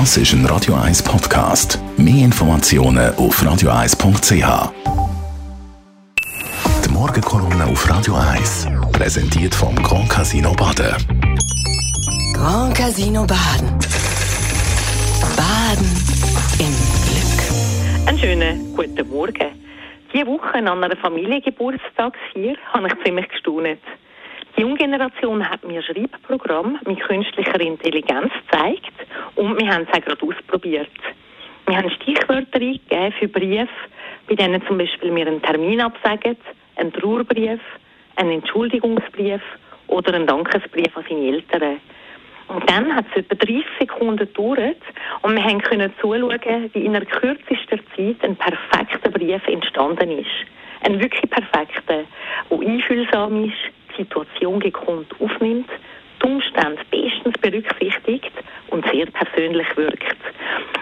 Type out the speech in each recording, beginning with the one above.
Das ist ein Radio 1 Podcast. Mehr Informationen auf radio1.ch. Die Morgenkolumne auf Radio 1 präsentiert vom Grand Casino Baden. Grand Casino Baden. Baden im Glück. Einen schönen guten Morgen. Diese Woche an einer Familiengeburtstagsfeier habe ich ziemlich gestaunt. Die junge Generation hat mir Schreibprogramm mit künstlicher Intelligenz gezeigt und wir haben es auch gerade ausprobiert. Wir haben Stichwörter eingegeben für Briefe, bei denen zum Beispiel wir einen Termin absagen, einen Trauerbrief, einen Entschuldigungsbrief oder einen Dankesbrief an seine Eltern. Und dann hat es etwa 30 Sekunden gedauert und wir können zuschauen, wie in der kürzesten Zeit ein perfekter Brief entstanden ist. Ein wirklich perfekter, der einfühlsam ist, Situation aufnimmt, die Umstände bestens berücksichtigt und sehr persönlich wirkt.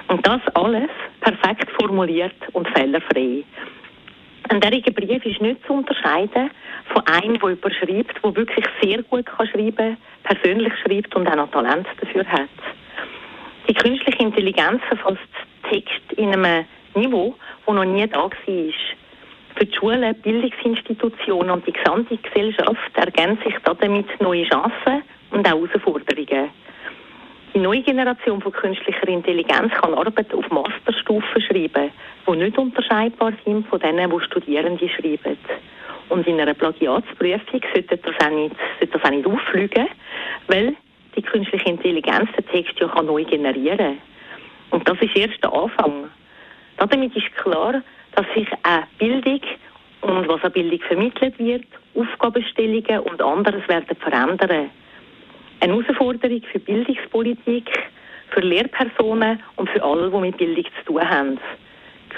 Und das alles perfekt formuliert und fehlerfrei. Ein derartiger Brief ist nicht zu unterscheiden von einem, der überschreibt, der wirklich sehr gut kann schreiben persönlich schreibt und auch noch Talent dafür hat. Die künstliche Intelligenz verfasst Text in einem Niveau, das noch nie da war. Für die Schulen, Bildungsinstitutionen und die gesamte Gesellschaft ergänzen sich damit neue Chancen und auch Herausforderungen. Die neue Generation von künstlicher Intelligenz kann Arbeit auf Masterstufe schreiben, die nicht unterscheidbar sind von denen, die Studierende schreiben. Und in einer Plagiatsprüfung sollte das auch nicht, sollte das auch nicht auffliegen, weil die künstliche Intelligenz den Text ja neu generieren kann. Und das ist erst der Anfang. Damit ist klar, dass sich auch Bildung und was an Bildung vermittelt wird, Aufgabenstellungen und anderes werden verändern. Eine Herausforderung für Bildungspolitik, für Lehrpersonen und für alle, die mit Bildung zu tun haben.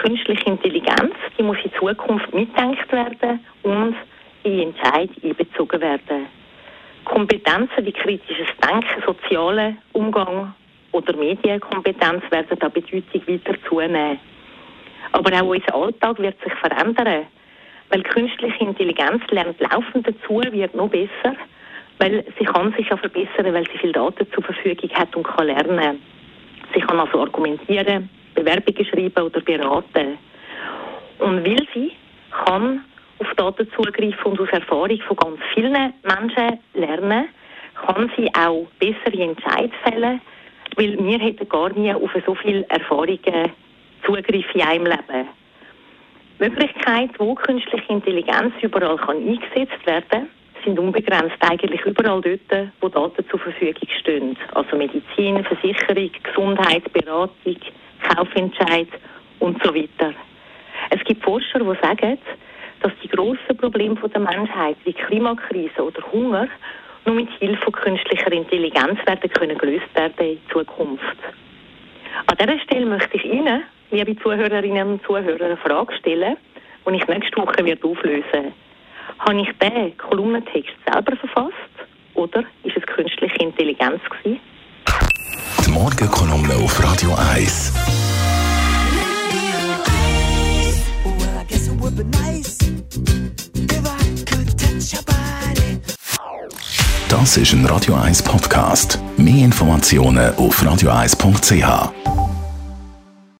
Künstliche Intelligenz, die muss in Zukunft mitdenkt werden und in Entscheid einbezogen werden. Kompetenzen wie kritisches Denken, sozialer Umgang oder Medienkompetenz werden da Bedeutung weiter zunehmen. Aber auch unser Alltag wird sich verändern, weil künstliche Intelligenz lernt laufend dazu, wird noch besser, weil sie kann sich ja verbessern, weil sie viel Daten zur Verfügung hat und kann lernen. Sie kann also argumentieren, Bewerbungen schreiben oder beraten. Und weil sie kann auf Daten zugreifen und aus Erfahrung von ganz vielen Menschen lernen, kann sie auch bessere Entscheidungen fällen, weil wir hätten gar nie auf so viele Erfahrungen Zugriff in einem Leben. Die Möglichkeit, wo künstliche Intelligenz überall kann eingesetzt werden sind unbegrenzt eigentlich überall dort, wo Daten zur Verfügung stehen. Also Medizin, Versicherung, Gesundheit, Beratung, Kaufentscheid und so weiter. Es gibt Forscher, die sagen, dass die grossen Probleme der Menschheit wie Klimakrise oder Hunger nur mit Hilfe künstlicher Intelligenz werden können gelöst werden in Zukunft. An dieser Stelle möchte ich Ihnen liebe Zuhörerinnen und Zuhörer, eine Frage stellen, die ich nächste Woche wird auflösen. Habe ich den Kolumnentext selber verfasst oder ist es künstliche Intelligenz gewesen? Die Morgenkolumne auf Radio 1. Das ist ein Radio 1 Podcast. Mehr Informationen auf radio1.ch.